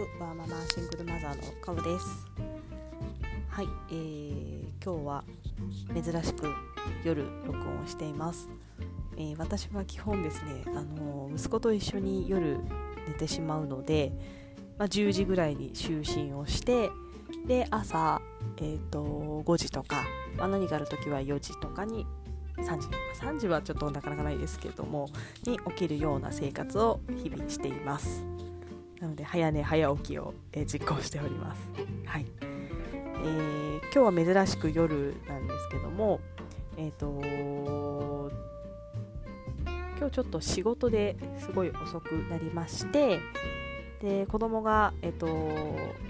ワーママシングルマザーのカオです。はい、えー、今日は珍しく夜録音をしています、えー、私は基本ですねあの息子と一緒に夜寝てしまうので、まあ、10時ぐらいに就寝をしてで朝、えーと、5時とか、まあ、何かある時は4時とかに3時3時はちょっとなかなかないですけれどもに起きるような生活を日々しています。なので早寝早起きを、えー、実行しております。はいえー、今日は珍しく夜なんですけども、えーと、今日ちょっと仕事ですごい遅くなりましてで子供が、えーと、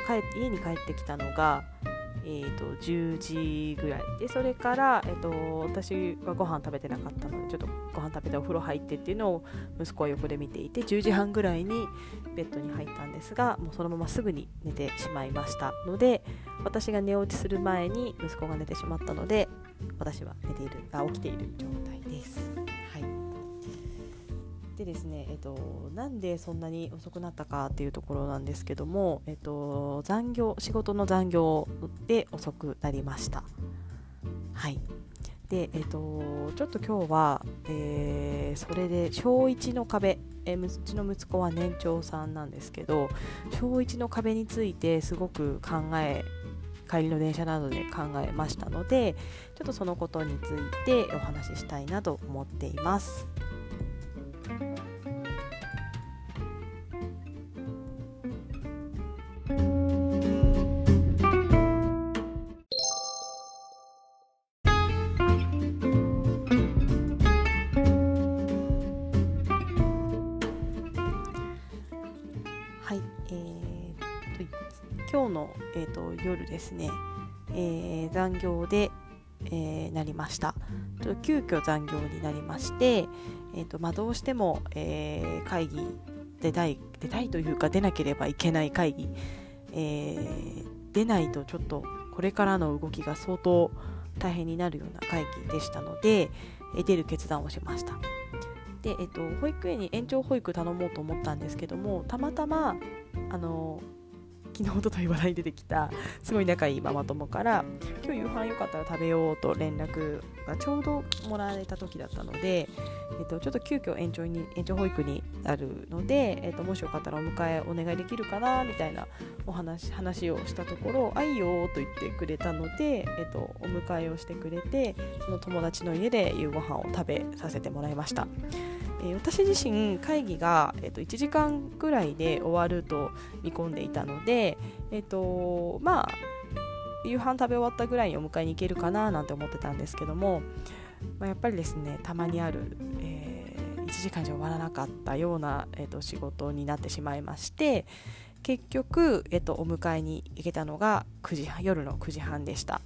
帰家に帰ってきたのがええーと、10時ぐらいでそれから、えーと、私はご飯食べてなかったのでちょっとご飯食べてお風呂入ってっていうのを息子は横で見ていて10時半ぐらいにベッドに入ったんですがもうそのまますぐに寝てしまいましたので私が寝落ちする前に息子が寝てしまったので私は寝ているあ起きている状態です。でですね、えっと、なんでそんなに遅くなったかっていうところなんですけども、えっと、残業仕事の残業で遅くなりました。はいでえっと、ちょっと今日は、えー、それで小1の壁、え、うちの息子は年長さんなんですけど小1の壁についてすごく考え帰りの電車などで考えましたのでちょっとそのことについてお話ししたいなと思っています。日の、えーと、夜ですね、えー、残業で、えー、なりました。ちょっと急遽残業になりまして、えーとまあ、どうしても、えー、会議出たい出たいというか出なければいけない会議、え、出ないとちょっとこれからの動きが相当大変になるような会議でしたので、え出る決断をしました。で、えっと、保育園に延長保育頼もうと思ったんですけどもたまたまあの昨日ととい話題に出てきたすごい仲いいママ友から今日夕飯よかったら食べようと連絡がちょうどもらえた時だったので、えっと、ちょっと急遽延長に延長保育になるので、えっと、もしよかったらお迎えお願いできるかなみたいなお話話をしたところ「あいよ」と言ってくれたので、えっと、お迎えをしてくれてその友達の家で夕ご飯を食べさせてもらいました。え、私自身会議が、えー、と1時間ぐらいで終わると見込んでいたので、えーとまあ、夕飯食べ終わったぐらいにお迎えに行けるかななんて思ってたんですけども、まあ、やっぱりですねたまにある、えー、1時間じゃ終わらなかったような、えー、と仕事になってしまいまして結局、えー、とお迎えに行けたのが9時夜の9時半でした。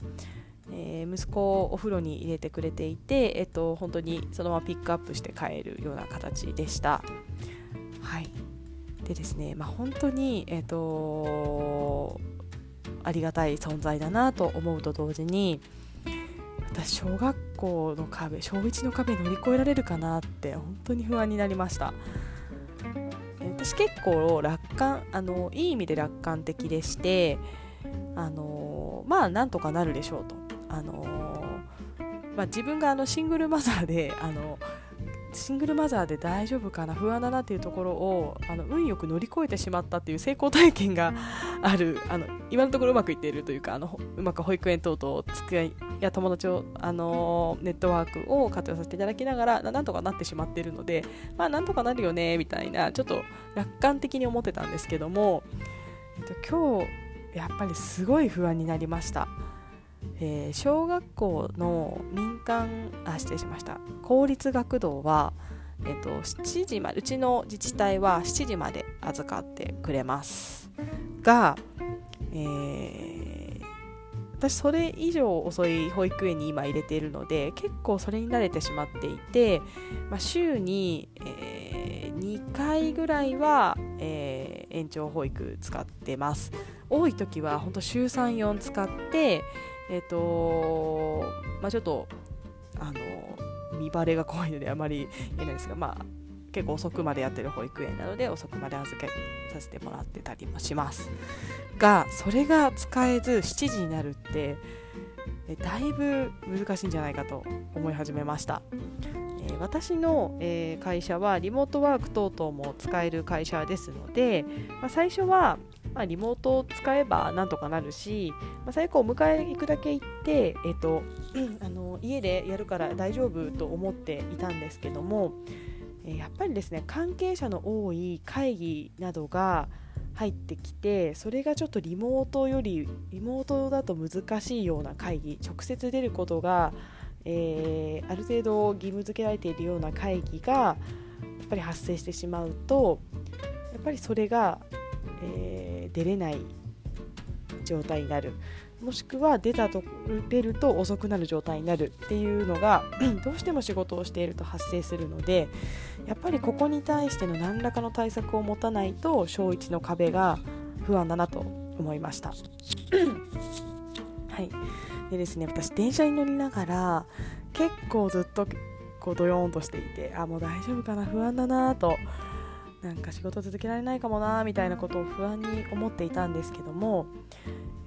えー、息子をお風呂に入れてくれていて、えっと、本当にそのままピックアップして帰るような形でした。はい。でですね、まあ、本当に、えっと、ありがたい存在だなと思うと同時に私小学校の壁小1の壁乗り越えられるかなって本当に不安になりました。私結構楽観あのいい意味で楽観的でしてあのまあなんとかなるでしょうと。あのまあ、自分があのシングルマザーで あのシングルマザーで大丈夫かな不安だなっていうところをあの運よく乗り越えてしまったっていう成功体験があるあの今のところうまくいっているというかあのうまく保育園等々机いや友達をあのネットワークを活用させていただきながらなんとかなってしまっているのでまあなんとかなるよねみたいなちょっと楽観的に思ってたんですけども、えっと、今日やっぱりすごい不安になりました。えー、小学校の民間あ失礼しました。公立学童は、えーと、7時までうちの自治体は7時まで預かってくれます。が、えー、私それ以上遅い保育園に今入れているので結構それに慣れてしまっていて、まあ、週に、えー、2回ぐらいは、えー、延長保育使ってます。多い時は本当週34使ってえっ、ー、とまあちょっとあの見バレが怖いのであまり言えないですがまあ結構遅くまでやってる保育園なので遅くまで預けさせてもらってたりもします。がそれが使えず7時になるってだいぶ難しいんじゃないかと思い始めました、え、私の、え、会社はリモートワーク等々も使える会社ですので、まあ、最初は、まあ、リモートを使えばなんとかなるし、まあ、最後お迎え行くだけ行って、えーと、あの家でやるから大丈夫と思っていたんですけども、えやっぱりですね関係者の多い会議などが入ってきてそれがちょっとリモートよりリモートだと難しいような会議直接出ることが、えー、ある程度義務付けられているような会議がやっぱり発生してしまうとやっぱりそれが、えー、出れない状態になるもしくは出たと出ると遅くなる状態になるっていうのが どうしても仕事をしていると発生するのでやっぱりここに対しての何らかの対策を持たないと小1の壁が不安だなと思いました。はいでですね私電車に乗りながら結構ずっとこうドヨーンとしていてあもう大丈夫かな不安だなとなんか仕事続けられないかもなみたいなことを不安に思っていたんですけども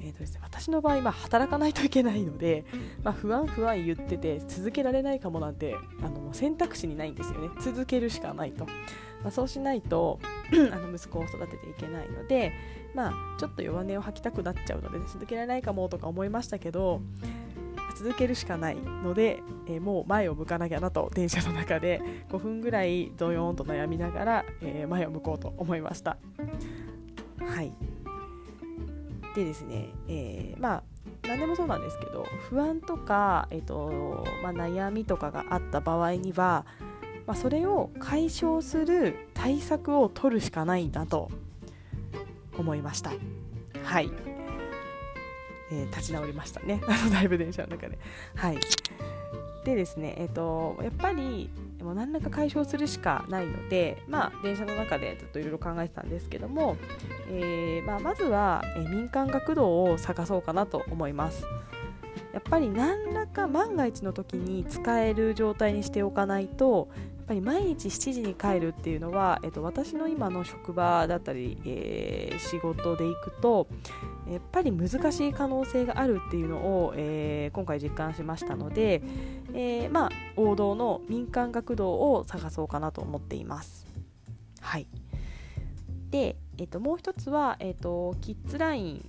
えーとですね、私の場合、まあ、働かないといけないので、まあ、不安不安言ってて続けられないかもなんてあの選択肢にないんですよね。続けるしかないと、まあ、そうしないと あの息子を育てていけないので、まあ、ちょっと弱音を吐きたくなっちゃうので、続けられないかもとか思いましたけど続けるしかないので、えー、もう前を向かなきゃなと電車の中で 5分ぐらいドヨーンと悩みながら、えー、前を向こうと思いました。はい。でですね、えー、まあ何でもそうなんですけど不安とか、えーとまあ、悩みとかがあった場合には、まあ、それを解消する対策を取るしかないんだと思いました。はい、えー、立ち直りましたね。だいぶ電車の中で。はい。でですね、えーと、やっぱりもう何らか解消するしかないので、まあ、電車の中でずっといろいろ考えてたんですけども、えー、まあ、まずは、えー、民間学童を探そうかなと思います。やっぱり何らか万が一の時に使える状態にしておかないとぱり毎日7時に帰るっていうのは、えっと、私の今の職場だったり、えー、仕事で行くとやっぱり難しい可能性があるっていうのを、えー、今回実感しましたので、えー、まあ、王道の民間学童を探そうかなと思っています。はい、で、えーと、もう一つは、えーと、キッズライン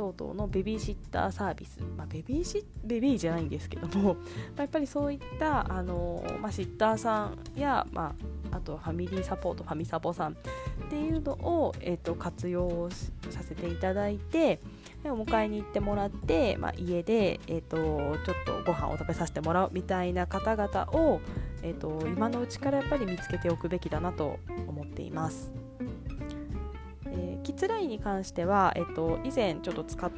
等々のベビーシッターサービス、まあ、ベビーシベビーじゃないんですけども、まあ、やっぱりそういったあの、まあ、シッターさんや、まあ、あとファミリーサポートファミサポさんっていうのを、えーと、活用させていただいてでお迎えに行ってもらって、まあ、家で、えーと、ちょっとご飯を食べさせてもらうみたいな方々を、えーと、今のうちからやっぱり見つけておくべきだなと思っています。キッズラインに関しては、えー、と以前ちょっと使っ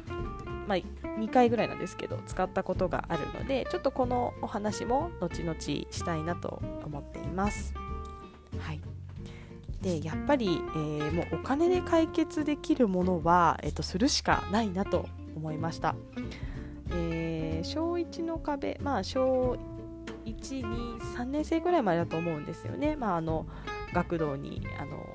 まあ、2回ぐらいなんですけど使ったことがあるのでちょっとこのお話も後々したいなと思っています。はいでやっぱり、えー、もうお金で解決できるものは、えーと、するしかないなと思いました。えー、小1の壁、まあ、小1、2、3年生ぐらいまでだと思うんですよね。まあ、あの学童にあの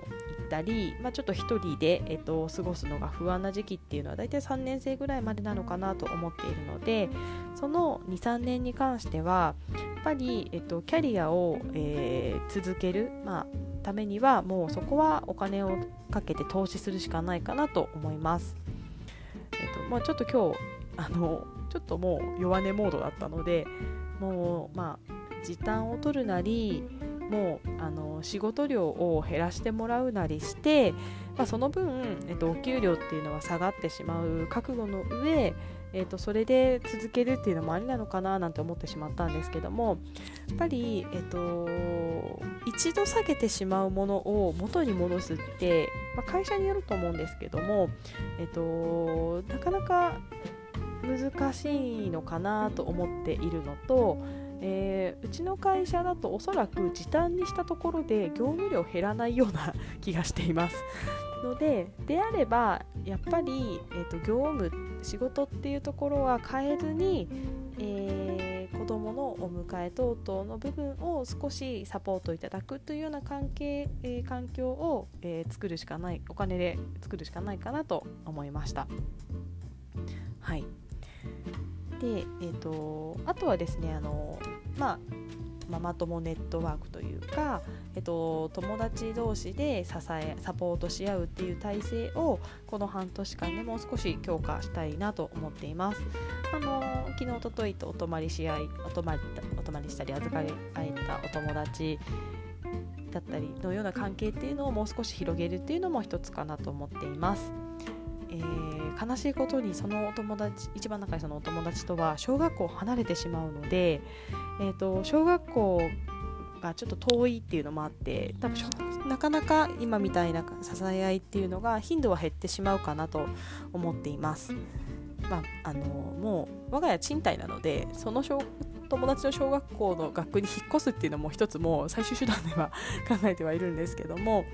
ったり、まあ、ちょっと1人で、えーと、過ごすのが不安な時期っていうのは大体3年生ぐらいまでなのかなと思っているのでその23年に関してはやっぱり、えーと、キャリアを、えー、続ける、まあ、ためにはもうそこはお金をかけて投資するしかないかなと思います。えっとまあ、ちょっと今日あのちょっともう弱音モードだったのでもうまあ時短を取るなりもうあの仕事量を減らしてもらうなりして、まあ、その分、えっと、お給料っていうのは下がってしまう覚悟の上えーと、それで続けるっていうのもありなのかななんて思ってしまったんですけどもやっぱり、えーと、一度下げてしまうものを元に戻すって、まあ、会社によると思うんですけども、えーと、なかなか難しいのかなと思っているのと、えー、うちの会社だとおそらく時短にしたところで業務量減らないような気がしています。のでであればやっぱり、えーと、業務仕事っていうところは変えずに、えー、子どものお迎え等々の部分を少しサポートいただくというような関係、えー、環境を、えー、作るしかないお金で作るしかないかなと思いました。はいで、えーと、あとはですねあの、まあ、ママ友ネットワークというか、えっと、友達同士で支えサポートし合うっていう体制をこの半年間でもう少し強化したいなと思っています。あの昨日おとといとお泊まりし合いお泊まりお泊まりしたり預かり合えたお友達だったりのような関係っていうのをもう少し広げるっていうのも一つかなと思っています。えー、悲しいことにそのお友達一番仲いいそのお友達とは小学校を離れてしまうので、えーと、小学校がちょっと遠いっていうのもあって多分なかなか今みたいな支え合いっていうのが頻度は減ってしまうかなと思っています。まあ、あのもう我が家賃貸なのでその小友達の小学校の学区に引っ越すっていうのも一つもう最終手段では考えてはいるんですけども、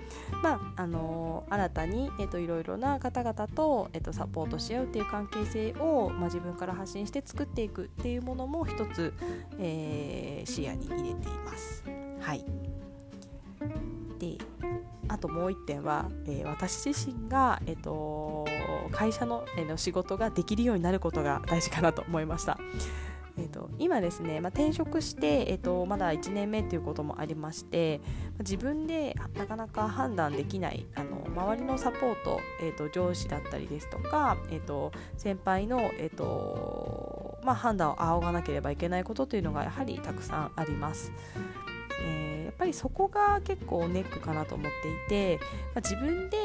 まあ、あの新たに、えーと、いろいろな方々と,、えーと、サポートし合うっていう関係性を、まあ、自分から発信して作っていくっていうものも一つ、えー、視野に入れています。はいであともう1点は、えー、私自身が、えーと、会社の,、えー、の仕事ができるようになることが大事かなと思いました。えーと、今ですね、まあ、転職して、えーと、まだ1年目ということもありまして、自分でなかなか判断できないあの周りのサポート、えーと、上司だったりですとか、えー、と先輩の、えーとまあ、判断を仰がなければいけないことというのがやはりたくさんあります。えー、やっぱりそこが結構ネックかなと思っていて、まあ、自分で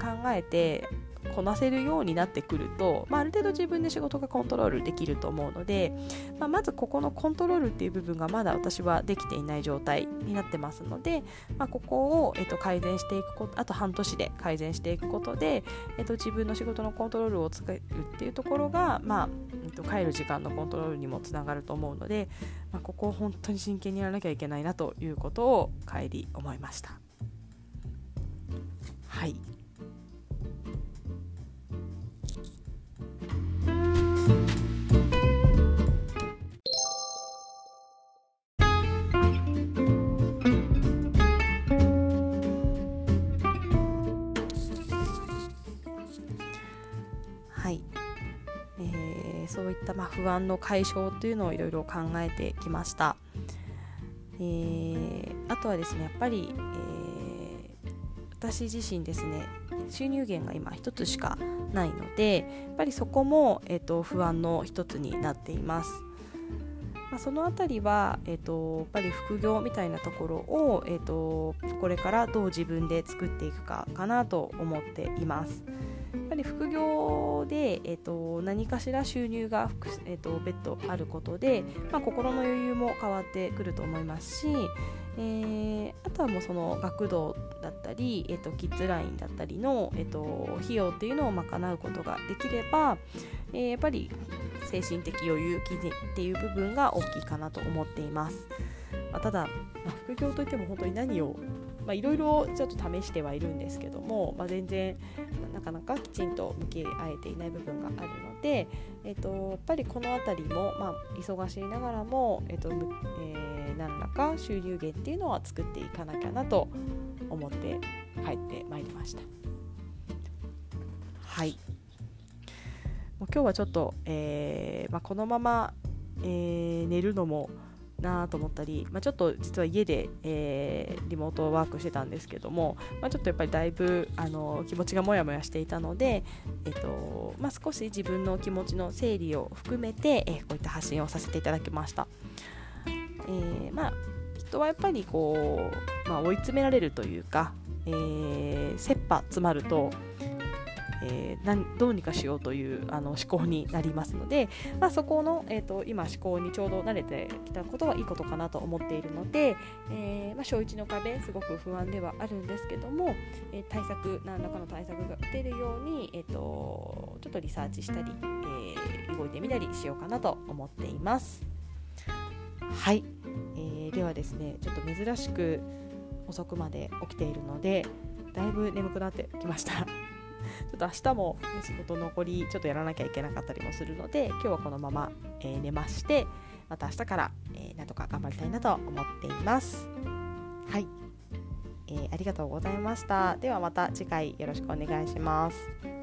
考えてこなせるようになってくると、まあ、ある程度自分で仕事がコントロールできると思うので、まあ、まずここのコントロールっていう部分がまだ私はできていない状態になってますので、まあ、ここを、えっと、改善していくことあと半年で改善していくことで、えっと、自分の仕事のコントロールを使えるっていうところが、まあえっと、帰る時間のコントロールにもつながると思うので、まあ、ここを本当に真剣にやらなきゃいけないなということを帰り思いました。はいそういったま不安の解消というのをいろいろ考えてきました、えー、あとはですねやっぱり、えー、私自身ですね収入源が今1つしかないのでやっぱりそこも、えーと、不安の1つになっていますまあ、その辺りは、えーと、やっぱり副業みたいなところを、えーとこれからどう自分で作っていくかかなと思っています。り副業で、えーと、何かしら収入が、えーと、別途あることで、まあ、心の余裕も変わってくると思いますし、えー、あとはもうその学童だったり、えーと、キッズラインだったりの、えー、と費用っていうのを賄うことができれば、えー、やっぱり精神的余裕っていう部分が大きいかなと思っています。ま、ただ、ま、副業といっても本当に何をまあいろいろちょっと試してはいるんですけども、まあ、全然なかなかきちんと向き合えていない部分があるので、えーと、やっぱりこの辺りも、まあ、忙しいながらも、えーとえー、何らか収入源っていうのは作っていかなきゃなと思って帰ってまいりました。はいもう今日はちょっと、えーまあ、このまま、えー、寝るのもなと思ったり、まあ、ちょっと実は家で、えー、リモートワークしてたんですけども、まあ、ちょっとやっぱりだいぶあの気持ちがモヤモヤしていたので、えーとまあ、少し自分の気持ちの整理を含めて、えー、こういった発信をさせていただきました。えー、まあ人はやっぱりこう、まあ、追い詰められるというか、えー、切羽詰まるとえー、どうにかしようというあの思考になりますので、まあ、そこの、えーと、今思考にちょうど慣れてきたことはいいことかなと思っているので、えー、まあ、小1の壁すごく不安ではあるんですけども、えー、対策何らかの対策が打てるように、えーと、ちょっとリサーチしたり、え動いてみたりしようかなと思っています。はい、えではですねちょっと珍しく遅くまで起きているのでだいぶ眠くなってきました。ちょっと明日も、仕事残りちょっとやらなきゃいけなかったりもするので今日はこのまま、えー、寝ましてまた明日から、えー、なんとか頑張りたいなと思っています。はい、えー、ありがとうございました。ではまた次回よろしくお願いします。